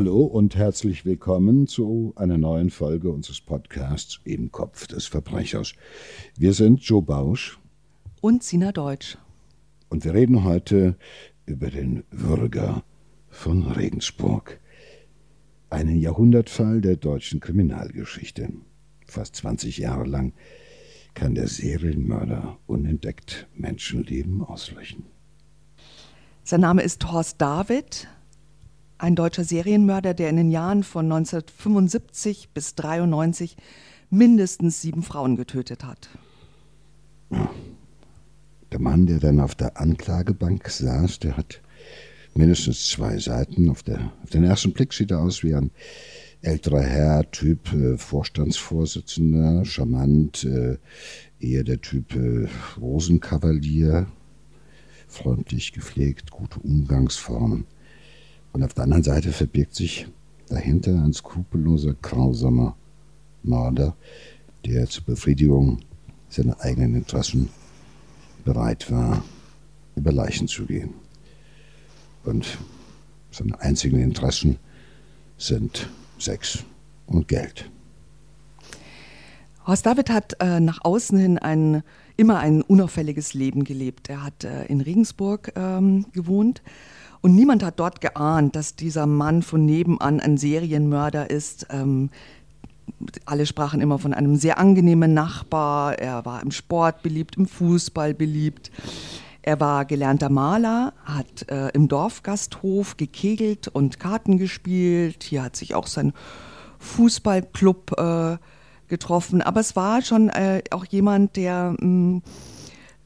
Hallo und herzlich willkommen zu einer neuen Folge unseres Podcasts Im Kopf des Verbrechers. Wir sind Joe Bausch und Sina Deutsch. Und wir reden heute über den Würger von Regensburg. Einen Jahrhundertfall der deutschen Kriminalgeschichte. Fast 20 Jahre lang kann der Serienmörder unentdeckt Menschenleben auslöschen. Sein Name ist Horst David, ein deutscher Serienmörder, der in den Jahren von 1975 bis 1993 mindestens sieben Frauen getötet hat. Der Mann, der dann auf der Anklagebank saß, der hat mindestens zwei Seiten. Auf, der, auf den ersten Blick sieht er aus wie ein älterer Herr, Typ äh, Vorstandsvorsitzender, charmant, äh, eher der Typ äh, Rosenkavalier, freundlich gepflegt, gute Umgangsformen. Und auf der anderen Seite verbirgt sich dahinter ein skrupelloser, grausamer Mörder, der zur Befriedigung seiner eigenen Interessen bereit war, über Leichen zu gehen. Und seine einzigen Interessen sind Sex und Geld. Horst David hat äh, nach außen hin ein, immer ein unauffälliges Leben gelebt. Er hat äh, in Regensburg ähm, gewohnt und niemand hat dort geahnt, dass dieser Mann von nebenan ein Serienmörder ist. Ähm, alle sprachen immer von einem sehr angenehmen Nachbar. Er war im Sport beliebt, im Fußball beliebt. Er war gelernter Maler, hat äh, im Dorfgasthof gekegelt und Karten gespielt. Hier hat sich auch sein Fußballclub äh, getroffen. Aber es war schon äh, auch jemand, der mh, hm,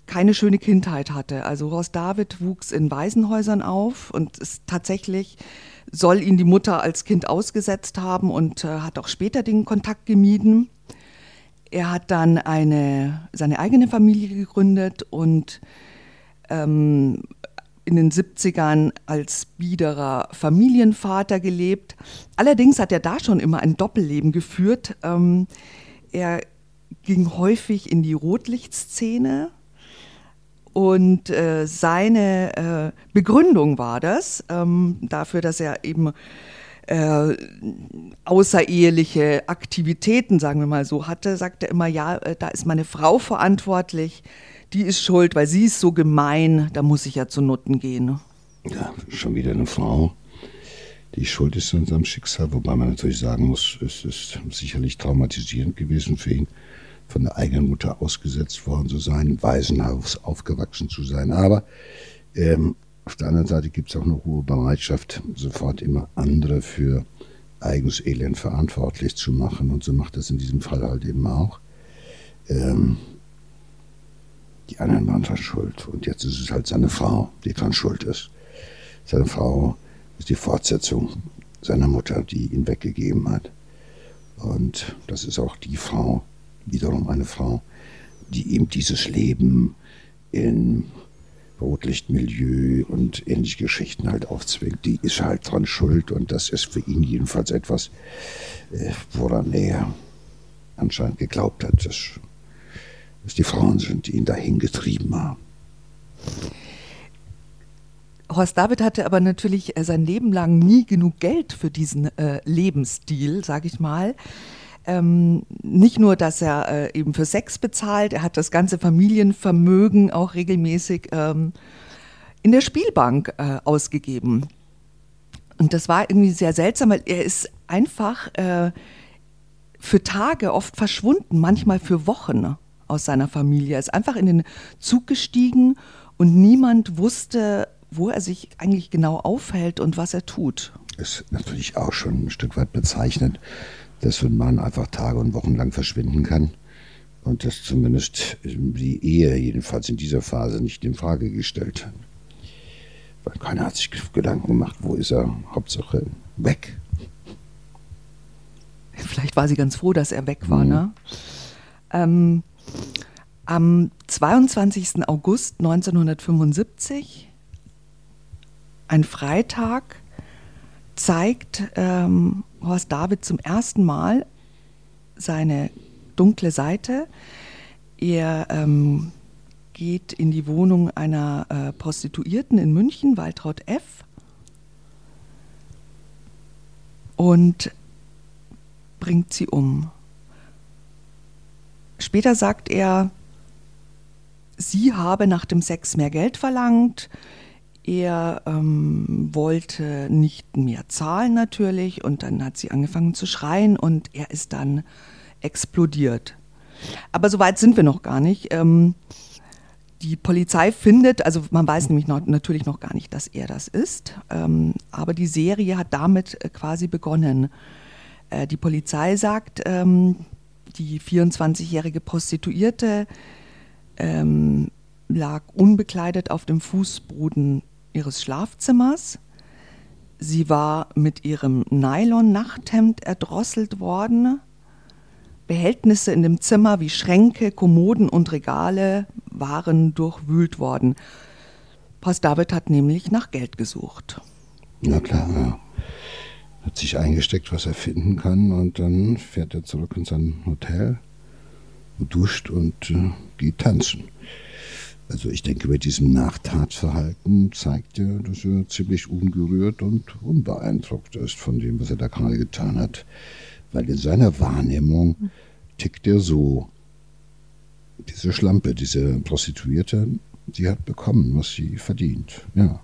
keine schöne Kindheit hatte. Also Horst David wuchs in Waisenhäusern auf und ist tatsächlich soll ihn die Mutter als Kind ausgesetzt haben und äh, hat auch später den Kontakt gemieden. Er hat dann eine, seine eigene Familie gegründet und ähm, in den 70ern als biederer Familienvater gelebt. Allerdings hat er da schon immer ein Doppelleben geführt. Ähm, er ging häufig in die Rotlichtszene, und äh, seine äh, Begründung war das, ähm, dafür, dass er eben äh, außereheliche Aktivitäten, sagen wir mal so, hatte, sagte er immer, ja, äh, da ist meine Frau verantwortlich, die ist schuld, weil sie ist so gemein, da muss ich ja zu Nutten gehen. Ja, schon wieder eine Frau, die schuld ist an seinem Schicksal, wobei man natürlich sagen muss, es ist sicherlich traumatisierend gewesen für ihn von der eigenen Mutter ausgesetzt worden zu sein, im Waisenhaus aufgewachsen zu sein. Aber ähm, auf der anderen Seite gibt es auch eine hohe Bereitschaft, sofort immer andere für eigenes Elend verantwortlich zu machen. Und so macht das in diesem Fall halt eben auch. Ähm, die anderen waren dran schuld. Und jetzt ist es halt seine Frau, die dran schuld ist. Seine Frau ist die Fortsetzung seiner Mutter, die ihn weggegeben hat. Und das ist auch die Frau, wiederum eine Frau, die ihm dieses Leben in Rotlichtmilieu und ähnliche Geschichten halt aufzwingt. Die ist halt dran schuld und das ist für ihn jedenfalls etwas, äh, woran er anscheinend geglaubt hat, dass, dass die Frauen sind, die ihn dahin getrieben haben. Horst David hatte aber natürlich äh, sein Leben lang nie genug Geld für diesen äh, Lebensstil, sage ich mal. Ähm, nicht nur, dass er äh, eben für Sex bezahlt, er hat das ganze Familienvermögen auch regelmäßig ähm, in der Spielbank äh, ausgegeben. Und das war irgendwie sehr seltsam, weil er ist einfach äh, für Tage oft verschwunden, manchmal für Wochen aus seiner Familie. Er ist einfach in den Zug gestiegen und niemand wusste, wo er sich eigentlich genau aufhält und was er tut. Ist natürlich auch schon ein Stück weit bezeichnet dass so ein Mann einfach Tage und Wochen lang verschwinden kann und dass zumindest die Ehe jedenfalls in dieser Phase nicht in Frage gestellt hat. Weil keiner hat sich Gedanken gemacht, wo ist er? Hauptsache weg. Vielleicht war sie ganz froh, dass er weg war. Mhm. Ne? Ähm, am 22. August 1975, ein Freitag, zeigt ähm, Horst David zum ersten Mal seine dunkle Seite. Er ähm, geht in die Wohnung einer äh, Prostituierten in München, Waltraud F. und bringt sie um. Später sagt er, sie habe nach dem Sex mehr Geld verlangt, er ähm, wollte nicht mehr zahlen natürlich und dann hat sie angefangen zu schreien und er ist dann explodiert. Aber so weit sind wir noch gar nicht. Ähm, die Polizei findet, also man weiß nämlich noch, natürlich noch gar nicht, dass er das ist, ähm, aber die Serie hat damit äh, quasi begonnen. Äh, die Polizei sagt, ähm, die 24-jährige Prostituierte ähm, lag unbekleidet auf dem Fußboden ihres Schlafzimmers. Sie war mit ihrem Nylon-Nachthemd erdrosselt worden. Behältnisse in dem Zimmer wie Schränke, Kommoden und Regale waren durchwühlt worden. Post David hat nämlich nach Geld gesucht. Na klar, ja. Hat sich eingesteckt, was er finden kann, und dann fährt er zurück in sein Hotel, duscht und äh, geht tanzen. Also ich denke, mit diesem Nachtatverhalten zeigt er, dass er ziemlich ungerührt und unbeeindruckt ist von dem, was er da gerade getan hat. Weil in seiner Wahrnehmung tickt er so. Diese Schlampe, diese Prostituierte, die hat bekommen, was sie verdient. Ja.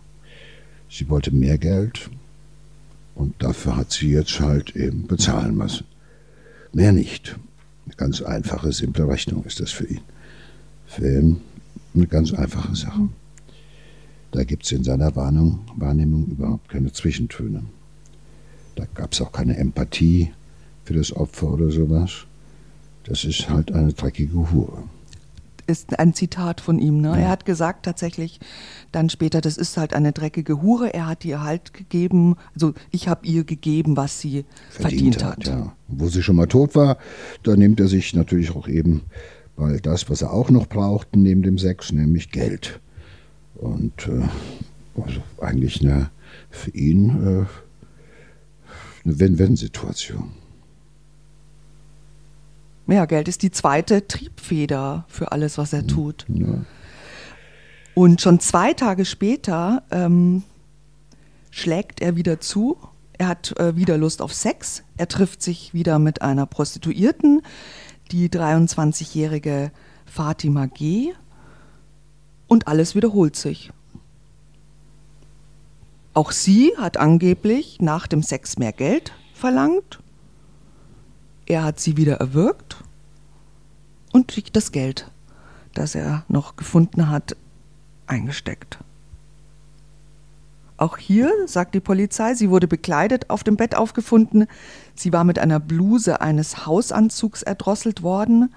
Sie wollte mehr Geld und dafür hat sie jetzt halt eben bezahlen müssen. Mehr nicht. Eine ganz einfache, simple Rechnung ist das für ihn. Ihn eine ganz einfache Sache. Da gibt es in seiner Warnung, Wahrnehmung überhaupt keine Zwischentöne. Da gab es auch keine Empathie für das Opfer oder sowas. Das ist halt eine dreckige Hure. Ist ein Zitat von ihm. Ne? Ja. Er hat gesagt tatsächlich dann später, das ist halt eine dreckige Hure. Er hat ihr halt gegeben, also ich habe ihr gegeben, was sie verdient, verdient hat. hat. Ja. Wo sie schon mal tot war, da nimmt er sich natürlich auch eben weil das, was er auch noch brauchte neben dem Sex, nämlich Geld. Und äh, also eigentlich eine, für ihn äh, eine Wenn-Wenn-Situation. Ja, Geld ist die zweite Triebfeder für alles, was er tut. Ja. Und schon zwei Tage später ähm, schlägt er wieder zu. Er hat äh, wieder Lust auf Sex. Er trifft sich wieder mit einer Prostituierten die 23-jährige Fatima G. Und alles wiederholt sich. Auch sie hat angeblich nach dem Sex mehr Geld verlangt. Er hat sie wieder erwürgt und das Geld, das er noch gefunden hat, eingesteckt. Auch hier sagt die Polizei, sie wurde bekleidet auf dem Bett aufgefunden. Sie war mit einer Bluse eines Hausanzugs erdrosselt worden.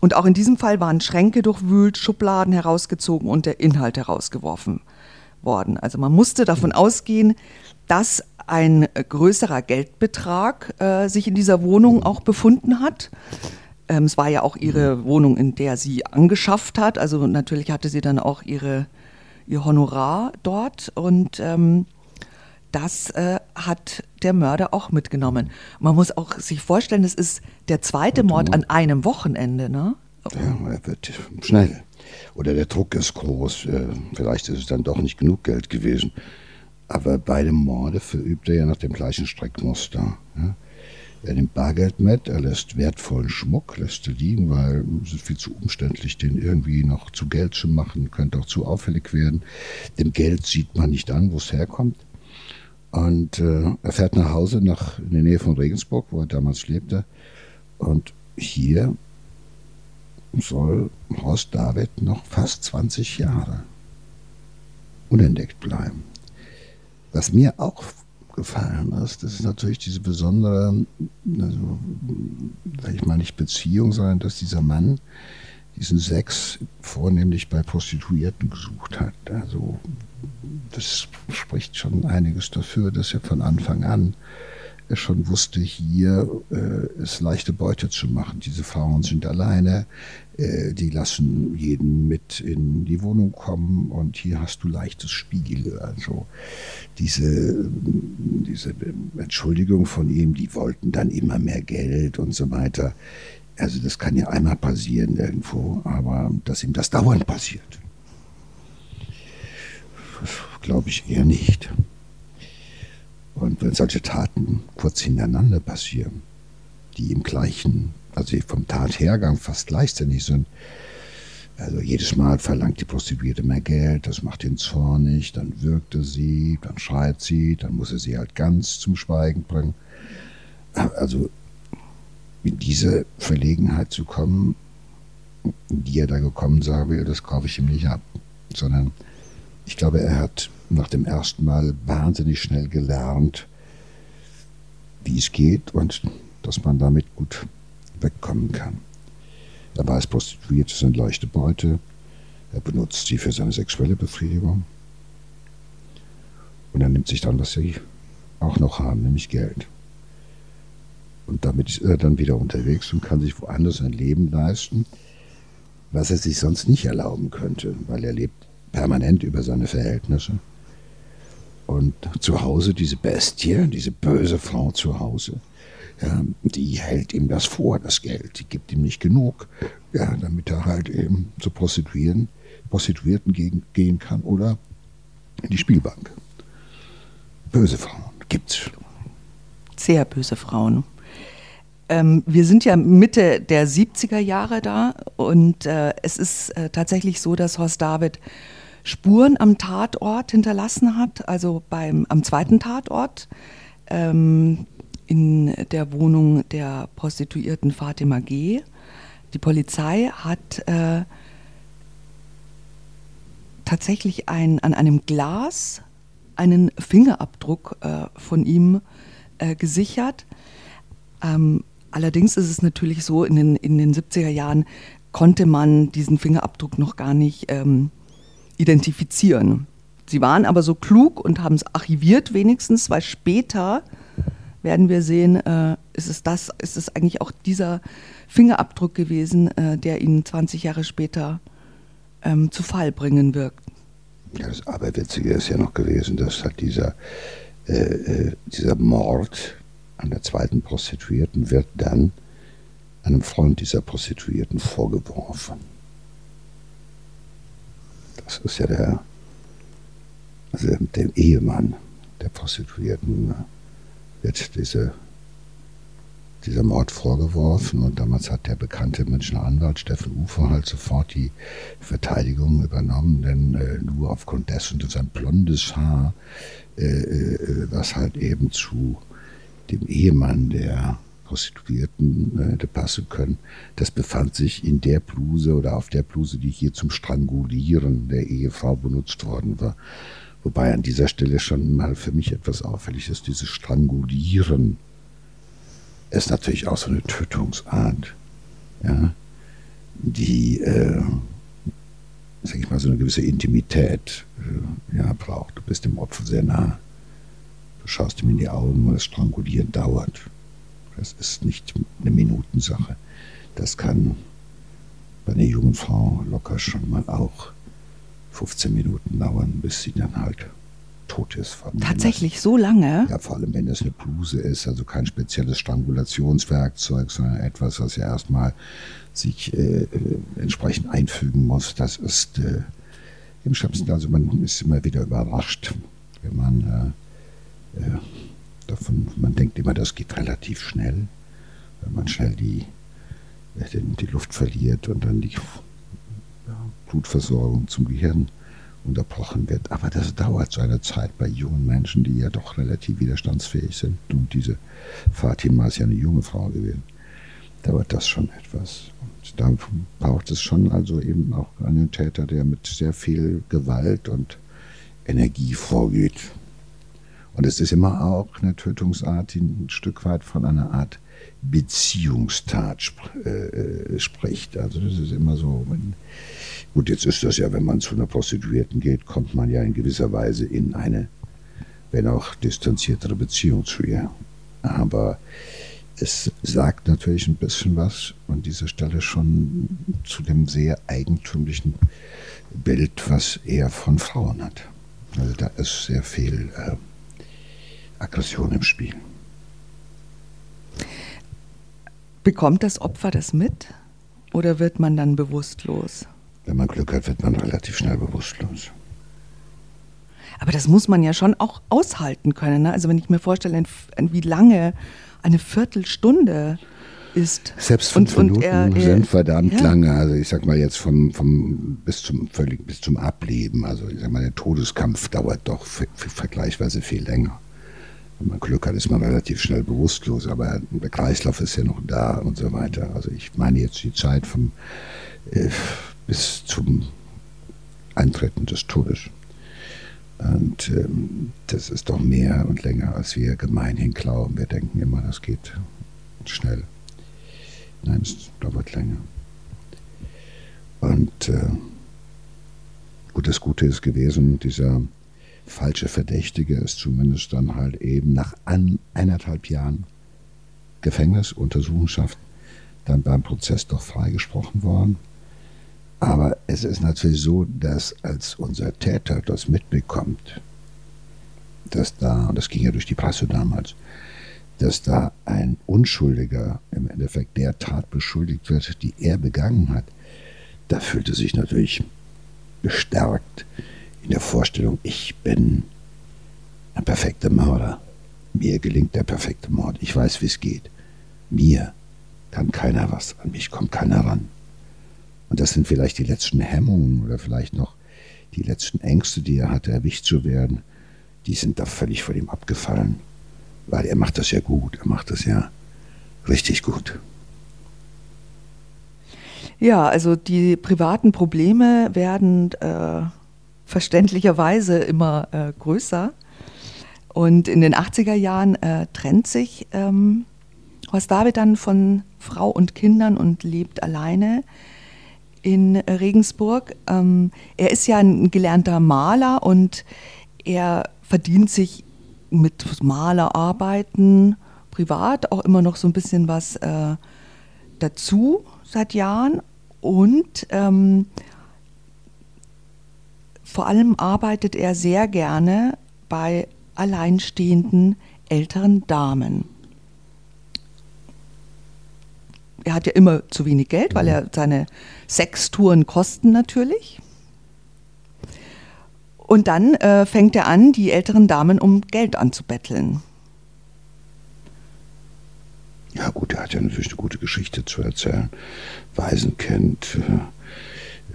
Und auch in diesem Fall waren Schränke durchwühlt, Schubladen herausgezogen und der Inhalt herausgeworfen worden. Also man musste davon ausgehen, dass ein größerer Geldbetrag äh, sich in dieser Wohnung auch befunden hat. Ähm, es war ja auch ihre Wohnung, in der sie angeschafft hat. Also natürlich hatte sie dann auch ihre ihr Honorar dort und ähm, das äh, hat der Mörder auch mitgenommen. Man muss auch sich vorstellen, es ist der zweite Mord an einem Wochenende, ne? Ja, er wird schnell. Oder der Druck ist groß. Äh, vielleicht ist es dann doch nicht genug Geld gewesen. Aber beide Morde verübt er ja nach dem gleichen Streckmuster. Ja? Er nimmt Bargeld mit, er lässt wertvollen Schmuck, lässt er liegen, weil es ist viel zu umständlich, den irgendwie noch zu Geld zu machen, könnte auch zu auffällig werden. Dem Geld sieht man nicht an, wo es herkommt. Und äh, er fährt nach Hause, nach, in der Nähe von Regensburg, wo er damals lebte. Und hier soll Horst David noch fast 20 Jahre unentdeckt bleiben. Was mir auch aufgefallen ist, das ist natürlich diese besondere, also, sag ich mal nicht Beziehung, sondern dass dieser Mann diesen Sex vornehmlich bei Prostituierten gesucht hat. Also das spricht schon einiges dafür, dass er von Anfang an schon wusste, hier äh, ist leichte Beute zu machen. Diese Frauen sind alleine, die lassen jeden mit in die Wohnung kommen und hier hast du leichtes Spiel. Also diese, diese Entschuldigung von ihm, die wollten dann immer mehr Geld und so weiter. Also das kann ja einmal passieren irgendwo, aber dass ihm das dauernd passiert, glaube ich eher nicht. Und wenn solche Taten kurz hintereinander passieren, die im gleichen, also vom Tathergang fast gleichzeitig sind, also jedes Mal verlangt die Prostituierte mehr Geld, das macht ihn zornig, dann wirkt er sie, dann schreit sie, dann muss er sie halt ganz zum Schweigen bringen. Also in diese Verlegenheit zu kommen, die er da gekommen sein will, das kaufe ich ihm nicht ab. Sondern ich glaube, er hat nach dem ersten Mal wahnsinnig schnell gelernt, wie es geht und dass man damit gut wegkommen kann. Er weiß, Prostituierte sind leichte Beute. Er benutzt sie für seine sexuelle Befriedigung. Und er nimmt sich dann, was sie auch noch haben, nämlich Geld. Und damit ist er dann wieder unterwegs und kann sich woanders ein Leben leisten, was er sich sonst nicht erlauben könnte, weil er lebt permanent über seine Verhältnisse. Und zu Hause diese Bestie, diese böse Frau zu Hause, ja, die hält ihm das vor, das Geld. Die gibt ihm nicht genug, ja, damit er halt eben zu Prostituieren, Prostituierten gegen, gehen kann oder in die Spielbank. Böse Frauen gibt's. Sehr böse Frauen. Ähm, wir sind ja Mitte der 70er Jahre da und äh, es ist äh, tatsächlich so, dass Horst David Spuren am Tatort hinterlassen hat, also beim, am zweiten Tatort. Ähm, in der Wohnung der Prostituierten Fatima G. Die Polizei hat äh, tatsächlich ein, an einem Glas einen Fingerabdruck äh, von ihm äh, gesichert. Ähm, allerdings ist es natürlich so, in den, in den 70er Jahren konnte man diesen Fingerabdruck noch gar nicht ähm, identifizieren. Sie waren aber so klug und haben es archiviert wenigstens, weil später werden wir sehen, äh, ist, es das, ist es eigentlich auch dieser Fingerabdruck gewesen, äh, der ihn 20 Jahre später ähm, zu Fall bringen wirkt. Ja, das Aberwitzige ist ja noch gewesen, dass halt dieser, äh, äh, dieser Mord an der zweiten Prostituierten wird dann einem Freund dieser Prostituierten vorgeworfen. Das ist ja der, also dem Ehemann der Prostituierten wird diese, dieser Mord vorgeworfen und damals hat der bekannte Münchner Anwalt Steffen Ufer halt sofort die Verteidigung übernommen, denn äh, nur aufgrund dessen, dass sein blondes Haar, äh, äh, was halt eben zu dem Ehemann der Prostituierten äh, hätte passen können, das befand sich in der Bluse oder auf der Bluse, die hier zum Strangulieren der Ehefrau benutzt worden war. Wobei an dieser Stelle schon mal für mich etwas auffällig ist, dieses Strangulieren ist natürlich auch so eine Tötungsart, ja, die, äh, sag ich mal, so eine gewisse Intimität äh, ja, braucht. Du bist dem Opfer sehr nah. Du schaust ihm in die Augen und das Strangulieren dauert. Das ist nicht eine Minutensache. Das kann bei einer jungen Frau locker schon mal auch 15 Minuten dauern, bis sie dann halt tot ist. Tatsächlich das, so lange? Ja, vor allem wenn das eine Bluse ist, also kein spezielles Strangulationswerkzeug, sondern etwas, was ja erstmal sich äh, äh, entsprechend einfügen muss. Das ist äh, im schlimmsten, also man ist immer wieder überrascht, wenn man äh, äh davon, man denkt immer, das geht relativ schnell, wenn man schnell die, äh, die Luft verliert und dann die Blutversorgung zum Gehirn unterbrochen wird. Aber das dauert so eine Zeit bei jungen Menschen, die ja doch relativ widerstandsfähig sind. Und diese Fatima ist ja eine junge Frau gewesen. Dauert das schon etwas. Und da braucht es schon also eben auch einen Täter, der mit sehr viel Gewalt und Energie vorgeht. Und es ist immer auch eine Tötungsart, die ein Stück weit von einer Art Beziehungstat sp äh, spricht. Also das ist immer so, wenn, Gut, jetzt ist das ja, wenn man zu einer Prostituierten geht, kommt man ja in gewisser Weise in eine, wenn auch distanziertere Beziehung zu ihr. Aber es sagt natürlich ein bisschen was an dieser Stelle schon zu dem sehr eigentümlichen Bild, was er von Frauen hat. Also da ist sehr viel äh, Aggression im Spiel. Bekommt das Opfer das mit oder wird man dann bewusstlos? Wenn man Glück hat, wird man relativ schnell bewusstlos. Aber das muss man ja schon auch aushalten können. Ne? Also wenn ich mir vorstelle, wie lange eine Viertelstunde ist. Selbst fünf und, Minuten und er, sind verdammt ja. lange. Also ich sag mal jetzt vom, vom bis zum völlig bis zum Ableben. Also ich sag mal, der Todeskampf dauert doch vergleichsweise viel länger. Wenn man Glück hat, ist man relativ schnell bewusstlos, aber der Kreislauf ist ja noch da und so weiter. Also ich meine jetzt die Zeit vom äh, bis zum Eintreten des Todes. Und ähm, das ist doch mehr und länger, als wir gemeinhin glauben. Wir denken immer, das geht schnell. Nein, es dauert länger. Und äh, gut, das Gute ist gewesen, dieser falsche Verdächtige ist zumindest dann halt eben nach an, eineinhalb Jahren Gefängnis, Untersuchungshaft, dann beim Prozess doch freigesprochen worden. Aber es ist natürlich so, dass als unser Täter das mitbekommt, dass da, und das ging ja durch die Presse damals, dass da ein Unschuldiger im Endeffekt der Tat beschuldigt wird, die er begangen hat, da fühlte sich natürlich bestärkt in der Vorstellung, ich bin ein perfekter Mörder. Mir gelingt der perfekte Mord. Ich weiß, wie es geht. Mir kann keiner was, an mich kommt keiner ran. Und das sind vielleicht die letzten Hemmungen oder vielleicht noch die letzten Ängste, die er hatte, erwischt zu werden. Die sind da völlig von ihm abgefallen weil er macht das ja gut, er macht das ja richtig gut. Ja, also die privaten Probleme werden äh, verständlicherweise immer äh, größer. Und in den 80er Jahren äh, trennt sich ähm, Horst David dann von Frau und Kindern und lebt alleine in Regensburg. Ähm, er ist ja ein gelernter Maler und er verdient sich mit Malerarbeiten privat auch immer noch so ein bisschen was äh, dazu seit Jahren und ähm, vor allem arbeitet er sehr gerne bei alleinstehenden älteren Damen. Er hat ja immer zu wenig Geld, weil er seine Sextouren kosten natürlich. Und dann äh, fängt er an, die älteren Damen um Geld anzubetteln. Ja gut, er hat ja natürlich eine gute Geschichte zu erzählen. Waisenkind, äh,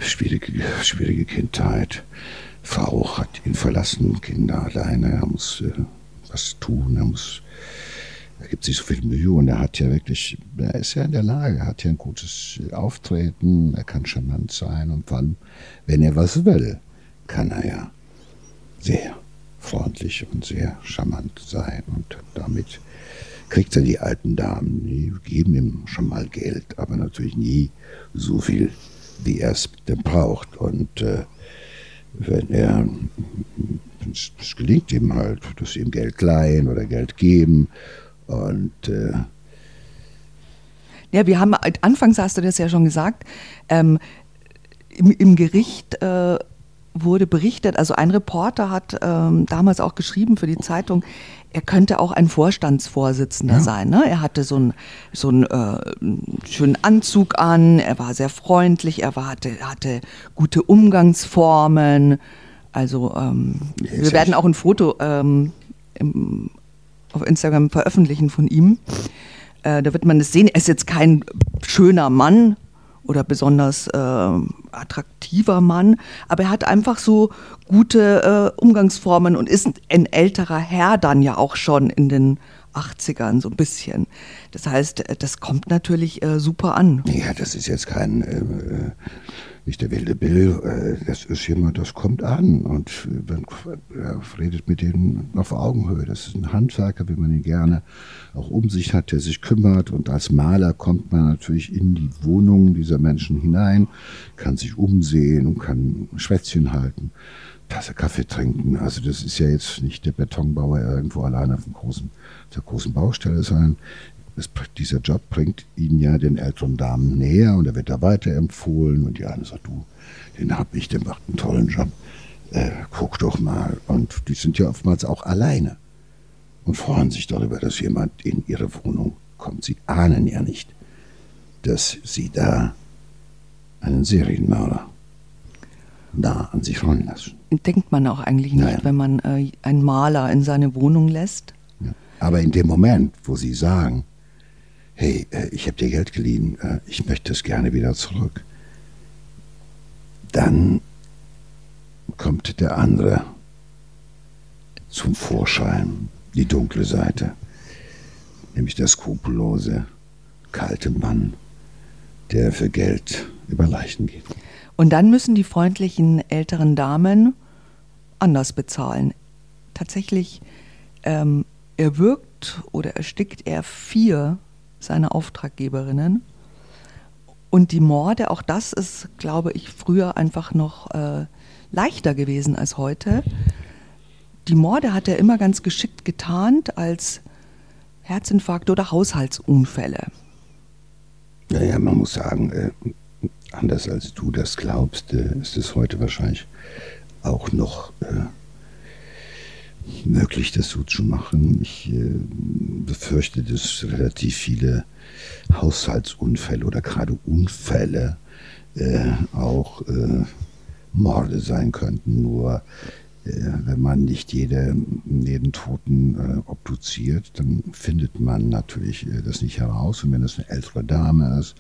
schwierige, schwierige Kindheit. Frau hat ihn verlassen, Kinder alleine. Er muss äh, was tun, er muss er gibt sich so viel Mühe und er hat ja wirklich, er ist ja in der Lage, er hat ja ein gutes Auftreten, er kann charmant sein und vor allem, wenn er was will, kann er ja sehr freundlich und sehr charmant sein. Und damit kriegt er die alten Damen, die geben ihm schon mal Geld, aber natürlich nie so viel, wie er es braucht. Und äh, wenn er, es gelingt ihm halt, dass sie ihm Geld leihen oder Geld geben. Und äh, ja, wir haben, anfangs hast du das ja schon gesagt, ähm, im, im, Gericht äh, wurde berichtet, also ein Reporter hat ähm, damals auch geschrieben für die Zeitung, er könnte auch ein Vorstandsvorsitzender ja. sein. Ne? Er hatte so einen so einen, äh, schönen Anzug an, er war sehr freundlich, er war, hatte, hatte gute Umgangsformen. Also ähm, wir werden auch ein Foto ähm, im, auf Instagram veröffentlichen von ihm. Äh, da wird man das sehen. Er ist jetzt kein schöner Mann, oder besonders äh, attraktiver Mann, aber er hat einfach so gute äh, Umgangsformen und ist ein älterer Herr dann ja auch schon in den 80ern so ein bisschen. Das heißt, das kommt natürlich äh, super an. Ja, das ist jetzt kein äh, äh nicht der wilde Bill, äh, das ist jemand, das kommt an und man ja, redet mit denen auf Augenhöhe. Das ist ein Handwerker, wie man ihn gerne auch um sich hat, der sich kümmert. Und als Maler kommt man natürlich in die Wohnungen dieser Menschen hinein, kann sich umsehen und kann Schwätzchen halten. Tasse Kaffee trinken. Also das ist ja jetzt nicht der Betonbauer irgendwo alleine auf, großen, auf der großen Baustelle, sondern das, dieser Job bringt ihn ja den älteren Damen näher und er wird da weiterempfohlen und die eine sagt, du, den hab ich, der macht einen tollen Job, äh, guck doch mal. Und die sind ja oftmals auch alleine und freuen sich darüber, dass jemand in ihre Wohnung kommt. Sie ahnen ja nicht, dass sie da einen Serienmörder nah an sich ranlassen. Denkt man auch eigentlich nicht, Nein. wenn man äh, einen Maler in seine Wohnung lässt. Ja. Aber in dem Moment, wo Sie sagen, hey, äh, ich habe dir Geld geliehen, äh, ich möchte es gerne wieder zurück, dann kommt der andere zum Vorschein, die dunkle Seite, nämlich der skrupellose, kalte Mann, der für Geld über Leichen geht. Und dann müssen die freundlichen älteren Damen anders bezahlen. Tatsächlich ähm, erwürgt oder erstickt er vier seiner Auftraggeberinnen. Und die Morde, auch das ist, glaube ich, früher einfach noch äh, leichter gewesen als heute. Die Morde hat er immer ganz geschickt getarnt als Herzinfarkt oder Haushaltsunfälle. Naja, man muss sagen, äh, anders als du das glaubst, äh, ist es heute wahrscheinlich auch noch äh, möglich, das so zu machen. Ich äh, befürchte, dass relativ viele Haushaltsunfälle oder gerade Unfälle äh, auch äh, Morde sein könnten. Nur wenn man nicht jede, jeden Toten äh, obduziert, dann findet man natürlich äh, das nicht heraus. Und wenn es eine ältere Dame ist,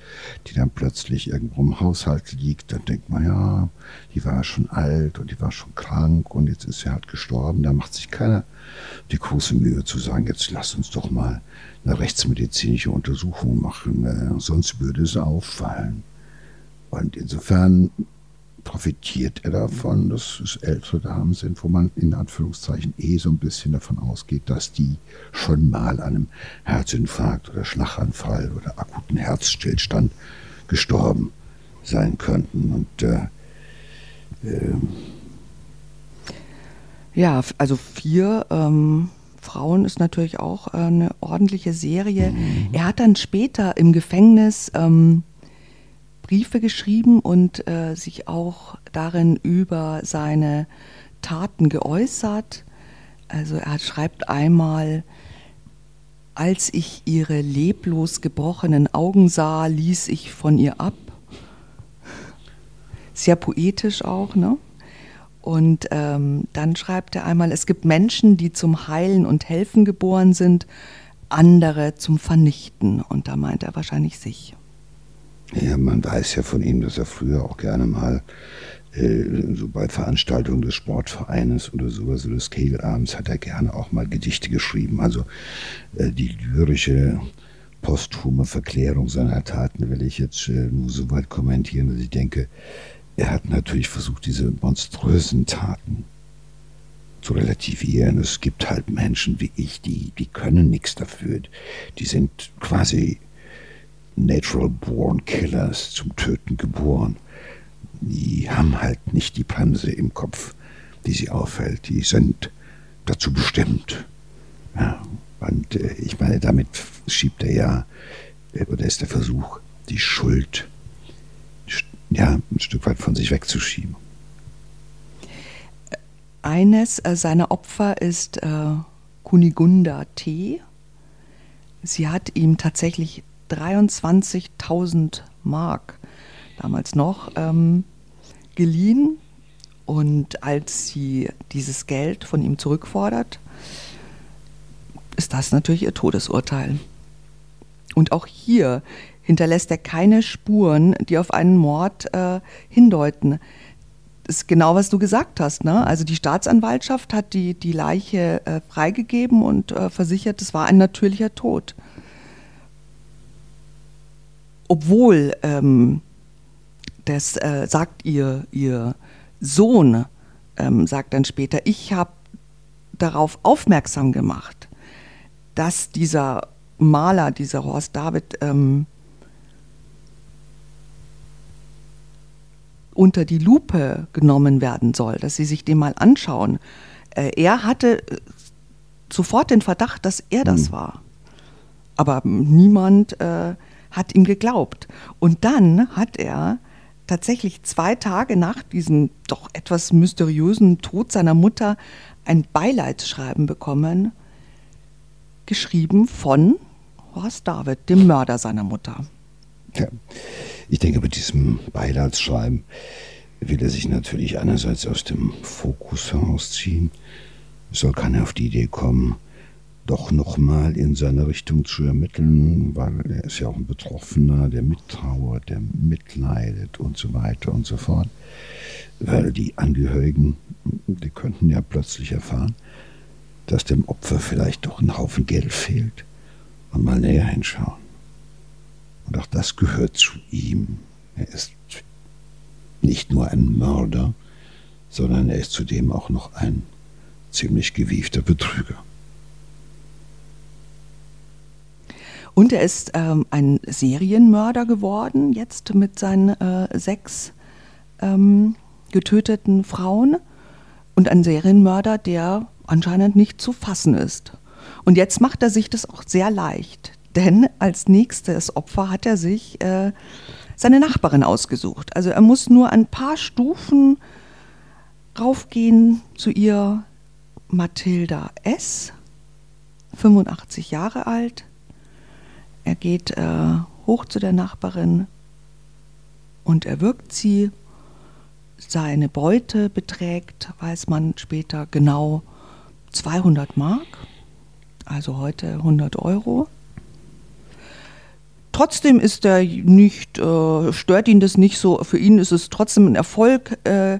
die dann plötzlich irgendwo im Haushalt liegt, dann denkt man, ja, die war schon alt und die war schon krank und jetzt ist sie halt gestorben. Da macht sich keiner die große Mühe zu sagen, jetzt lass uns doch mal eine rechtsmedizinische Untersuchung machen, äh, sonst würde es auffallen. Und insofern profitiert er davon, dass es ältere Damen sind, wo man in Anführungszeichen eh so ein bisschen davon ausgeht, dass die schon mal an einem Herzinfarkt oder Schlaganfall oder akuten Herzstillstand gestorben sein könnten. Und äh, äh, Ja, also vier ähm, Frauen ist natürlich auch äh, eine ordentliche Serie. Er hat dann später im Gefängnis ähm, Briefe geschrieben und äh, sich auch darin über seine Taten geäußert. Also er schreibt einmal, als ich ihre leblos gebrochenen Augen sah, ließ ich von ihr ab. Sehr poetisch auch, ne? Und ähm, dann schreibt er einmal, es gibt Menschen, die zum Heilen und Helfen geboren sind, andere zum Vernichten. Und da meint er wahrscheinlich sich. Ja, man weiß ja von ihm, dass er früher auch gerne mal äh, so bei Veranstaltungen des Sportvereines oder sowas, oder des Kegelabends, hat er gerne auch mal Gedichte geschrieben. Also äh, die lyrische, posthume Verklärung seiner Taten will ich jetzt äh, nur so weit kommentieren, dass ich denke, er hat natürlich versucht, diese monströsen Taten zu relativieren. Es gibt halt Menschen wie ich, die, die können nichts dafür. Die sind quasi natural born killers, zum Töten geboren. Die haben halt nicht die Bremse im Kopf, die sie aufhält. Die sind dazu bestimmt. Ja, und äh, ich meine, damit schiebt er ja, äh, oder ist der Versuch, die Schuld ja, ein Stück weit von sich wegzuschieben. Eines äh, seiner Opfer ist äh, Kunigunda T. Sie hat ihm tatsächlich 23.000 Mark damals noch ähm, geliehen. Und als sie dieses Geld von ihm zurückfordert, ist das natürlich ihr Todesurteil. Und auch hier hinterlässt er keine Spuren, die auf einen Mord äh, hindeuten. Das ist genau, was du gesagt hast. Ne? Also die Staatsanwaltschaft hat die, die Leiche äh, freigegeben und äh, versichert, es war ein natürlicher Tod. Obwohl, ähm, das äh, sagt ihr, ihr Sohn, ähm, sagt dann später, ich habe darauf aufmerksam gemacht, dass dieser Maler, dieser Horst David, ähm, unter die Lupe genommen werden soll, dass sie sich den mal anschauen. Äh, er hatte äh, sofort den Verdacht, dass er das war. Aber niemand äh, hat ihm geglaubt. Und dann hat er tatsächlich zwei Tage nach diesem doch etwas mysteriösen Tod seiner Mutter ein Beileidsschreiben bekommen, geschrieben von Horst David, dem Mörder seiner Mutter. Ja. Ich denke, mit diesem Beileidsschreiben will er sich natürlich einerseits aus dem Fokus herausziehen. Soll keiner auf die Idee kommen, doch nochmal in seine Richtung zu ermitteln, weil er ist ja auch ein Betroffener, der mittrauert, der mitleidet und so weiter und so fort. Weil die Angehörigen, die könnten ja plötzlich erfahren, dass dem Opfer vielleicht doch ein Haufen Geld fehlt und mal näher hinschauen. Und auch das gehört zu ihm. Er ist nicht nur ein Mörder, sondern er ist zudem auch noch ein ziemlich gewiefter Betrüger. Und er ist ähm, ein Serienmörder geworden, jetzt mit seinen äh, sechs ähm, getöteten Frauen. Und ein Serienmörder, der anscheinend nicht zu fassen ist. Und jetzt macht er sich das auch sehr leicht, denn als nächstes Opfer hat er sich äh, seine Nachbarin ausgesucht. Also er muss nur ein paar Stufen raufgehen zu ihr, Mathilda S., 85 Jahre alt. Er geht äh, hoch zu der Nachbarin und erwürgt sie. Seine Beute beträgt, weiß man später genau, 200 Mark, also heute 100 Euro. Trotzdem ist er nicht, äh, stört ihn das nicht so. Für ihn ist es trotzdem ein Erfolg äh,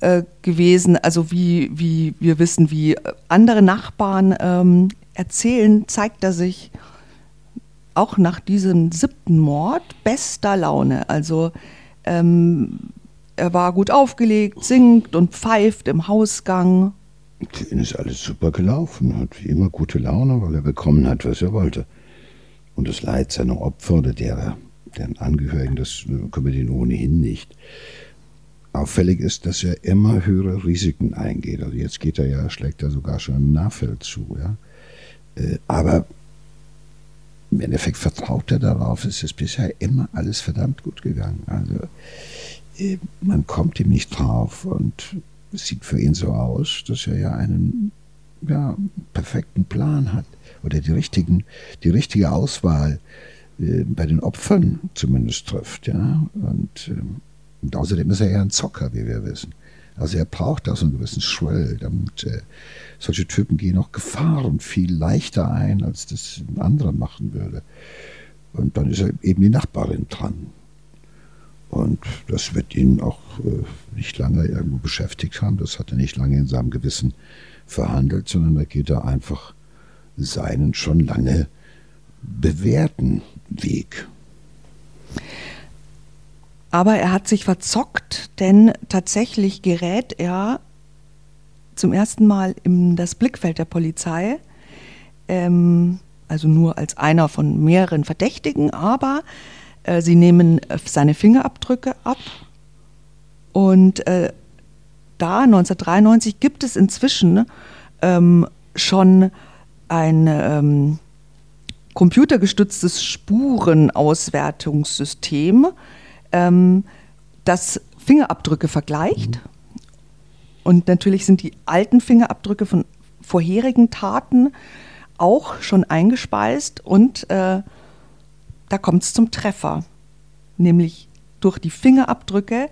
äh, gewesen. Also wie, wie wir wissen, wie andere Nachbarn ähm, erzählen, zeigt er sich auch nach diesem siebten Mord bester Laune. Also ähm, er war gut aufgelegt, singt und pfeift im Hausgang für ihn ist alles super gelaufen, hat wie immer gute Laune, weil er bekommen hat, was er wollte. Und das Leid seiner Opfer oder derer, deren Angehörigen, das kümmert ihn ohnehin nicht. Auffällig ist, dass er immer höhere Risiken eingeht. Also jetzt geht er ja, schlägt er sogar schon im Nahfeld zu. Ja? Äh, aber im Endeffekt vertraut er darauf, es ist bisher immer alles verdammt gut gegangen. Also äh, man kommt ihm nicht drauf und es sieht für ihn so aus, dass er ja einen ja, perfekten Plan hat oder die, richtigen, die richtige Auswahl äh, bei den Opfern zumindest trifft. Ja? Und, äh, und, außerdem ist er ja ein Zocker, wie wir wissen. Also er braucht da so einen gewissen Schwell. Damit, äh, solche Typen gehen auch Gefahren viel leichter ein, als das ein anderer machen würde. Und dann ist er eben die Nachbarin dran. Und das wird ihn auch äh, nicht lange irgendwo beschäftigt haben. Das hat er nicht lange in seinem Gewissen verhandelt, sondern da geht er einfach seinen schon lange bewährten Weg. Aber er hat sich verzockt, denn tatsächlich gerät er zum ersten Mal in das Blickfeld der Polizei, ähm, also nur als einer von mehreren Verdächtigen, aber äh, sie nehmen seine Fingerabdrücke ab. Und äh, da 1993 gibt es inzwischen ähm, schon ein ähm, computergestütztes Spurenauswertungssystem, ähm, das Fingerabdrücke vergleicht. Mhm. Und natürlich sind die alten Fingerabdrücke von vorherigen Taten auch schon eingespeist und äh, da kommt es zum Treffer, nämlich durch die Fingerabdrücke,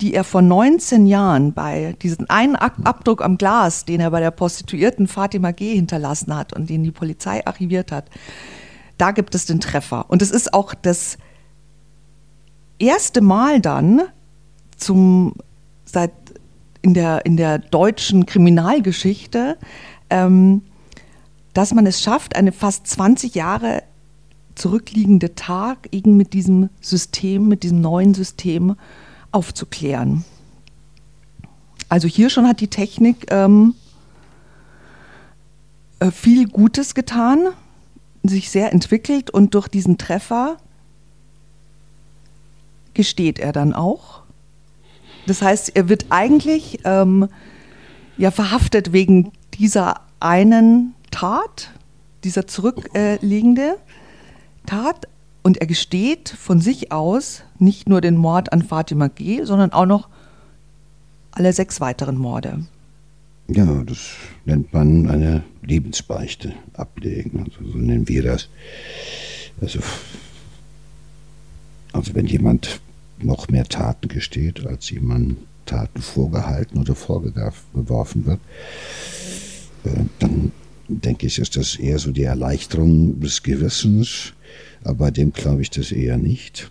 die er vor 19 Jahren bei diesem einen Abdruck am Glas, den er bei der Prostituierten Fatima G. hinterlassen hat und den die Polizei archiviert hat, da gibt es den Treffer. Und es ist auch das erste Mal dann zum, seit in der, in der deutschen Kriminalgeschichte, ähm, dass man es schafft, eine fast 20 Jahre zurückliegende Tag eben mit diesem System, mit diesem neuen System aufzuklären. Also hier schon hat die Technik ähm, äh, viel Gutes getan, sich sehr entwickelt und durch diesen Treffer gesteht er dann auch. Das heißt, er wird eigentlich ähm, ja verhaftet wegen dieser einen Tat, dieser zurückliegende. Tat und er gesteht von sich aus nicht nur den Mord an Fatima G., sondern auch noch alle sechs weiteren Morde. Ja, das nennt man eine Lebensbeichte ablegen. Also so nennen wir das. Also, also wenn jemand noch mehr Taten gesteht, als jemand Taten vorgehalten oder vorgeworfen wird, äh, dann denke ich, ist das eher so die Erleichterung des Gewissens, aber bei dem glaube ich das eher nicht.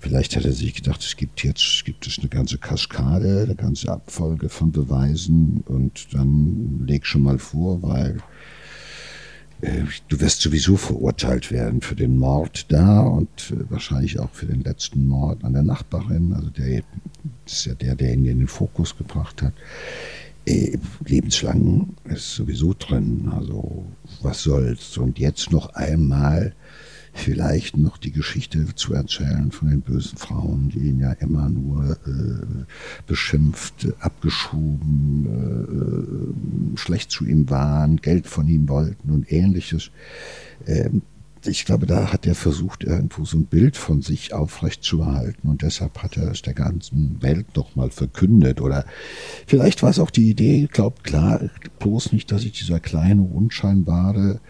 Vielleicht hat er sich gedacht, es gibt jetzt gibt es eine ganze Kaskade, eine ganze Abfolge von Beweisen und dann leg schon mal vor, weil du wirst sowieso verurteilt werden für den Mord da und äh, wahrscheinlich auch für den letzten Mord an der Nachbarin, also der ist ja der, der ihn in den Fokus gebracht hat. Äh, lebenslang ist sowieso drin, also was soll's. Und jetzt noch einmal vielleicht noch die Geschichte zu erzählen von den bösen Frauen, die ihn ja immer nur äh, beschimpft, abgeschoben, äh, schlecht zu ihm waren, Geld von ihm wollten und ähnliches. Ähm, ich glaube, da hat er versucht, irgendwo so ein Bild von sich aufrechtzuerhalten und deshalb hat er es der ganzen Welt nochmal verkündet. Oder vielleicht war es auch die Idee, glaubt klar, bloß nicht, dass ich dieser kleine, unscheinbare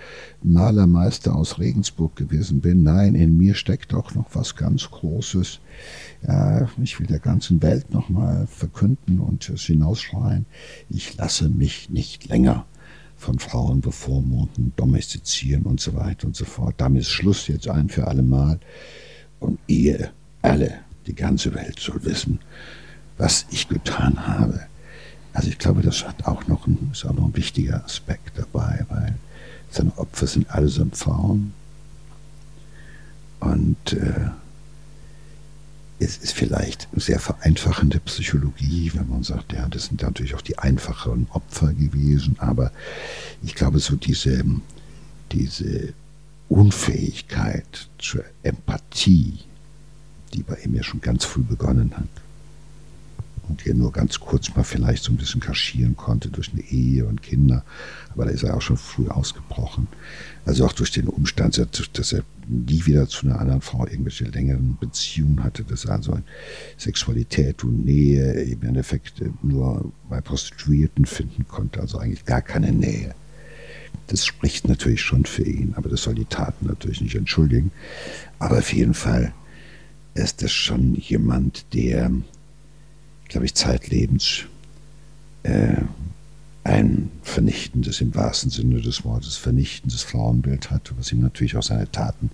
Malermeister aus Regensburg gewesen bin. Nein, in mir steckt auch noch was ganz Großes. Ja, ich will der ganzen Welt nochmal verkünden und es hinausschreien. Ich lasse mich nicht länger von Frauen bevormunden, domestizieren und so weiter und so fort. Damit ist Schluss jetzt ein für alle Mal. Und ihr alle, die ganze Welt soll wissen, was ich getan habe. Also ich glaube, das hat auch noch ein, ist auch noch ein wichtiger Aspekt dabei, weil seine Opfer sind allesamt Frauen. Und äh, es ist vielleicht sehr vereinfachende Psychologie, wenn man sagt, ja, das sind natürlich auch die einfacheren Opfer gewesen, aber ich glaube, so diese, diese Unfähigkeit zur Empathie, die bei ihm ja schon ganz früh begonnen hat, und hier nur ganz kurz mal vielleicht so ein bisschen kaschieren konnte durch eine Ehe und Kinder. Aber da ist er auch schon früh ausgebrochen. Also auch durch den Umstand, dass er nie wieder zu einer anderen Frau irgendwelche längeren Beziehungen hatte, dass er also Sexualität und Nähe im Endeffekt nur bei Prostituierten finden konnte, also eigentlich gar keine Nähe. Das spricht natürlich schon für ihn, aber das soll die Taten natürlich nicht entschuldigen. Aber auf jeden Fall ist das schon jemand, der glaube ich, zeitlebens äh, ein vernichtendes, im wahrsten Sinne des Wortes, vernichtendes Frauenbild hat, was ihm natürlich auch seine Taten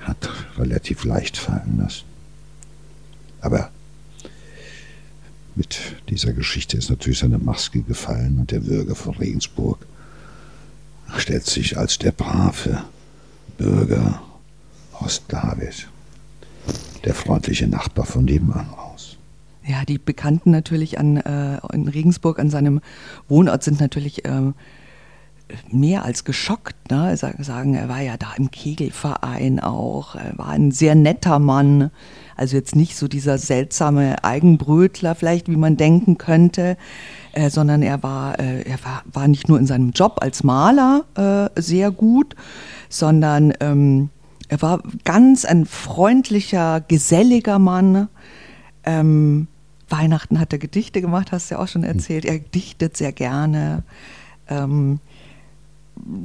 hat relativ leicht fallen lassen. Aber mit dieser Geschichte ist natürlich seine Maske gefallen und der Bürger von Regensburg stellt sich als der brave Bürger Horst David, der freundliche Nachbar von nebenan ja, die Bekannten natürlich an, äh, in Regensburg an seinem Wohnort sind natürlich äh, mehr als geschockt. Ne? Sagen, er war ja da im Kegelverein auch, er war ein sehr netter Mann. Also jetzt nicht so dieser seltsame Eigenbrötler vielleicht, wie man denken könnte, äh, sondern er war, äh, er war, war nicht nur in seinem Job als Maler äh, sehr gut, sondern ähm, er war ganz ein freundlicher, geselliger Mann. Ähm, Weihnachten hat er Gedichte gemacht, hast du ja auch schon erzählt. Er dichtet sehr gerne. Ähm,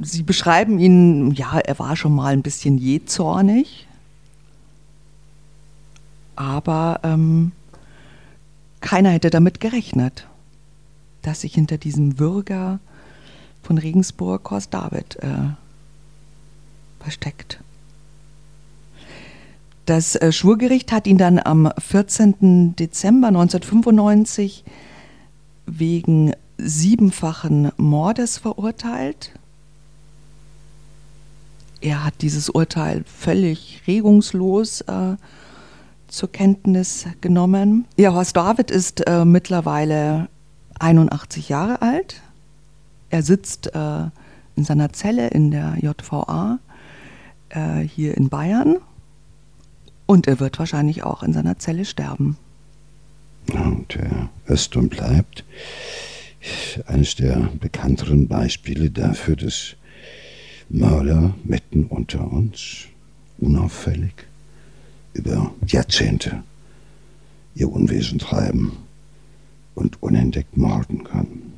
Sie beschreiben ihn, ja, er war schon mal ein bisschen jähzornig, aber ähm, keiner hätte damit gerechnet, dass sich hinter diesem Bürger von Regensburg Horst David äh, versteckt. Das äh, Schwurgericht hat ihn dann am 14. Dezember 1995 wegen siebenfachen Mordes verurteilt. Er hat dieses Urteil völlig regungslos äh, zur Kenntnis genommen. Ja, Horst David ist äh, mittlerweile 81 Jahre alt. Er sitzt äh, in seiner Zelle in der JVA äh, hier in Bayern und er wird wahrscheinlich auch in seiner Zelle sterben. Und er ist und bleibt eines der bekannteren Beispiele dafür, dass Mörder mitten unter uns unauffällig über Jahrzehnte ihr Unwesen treiben und unentdeckt morden können.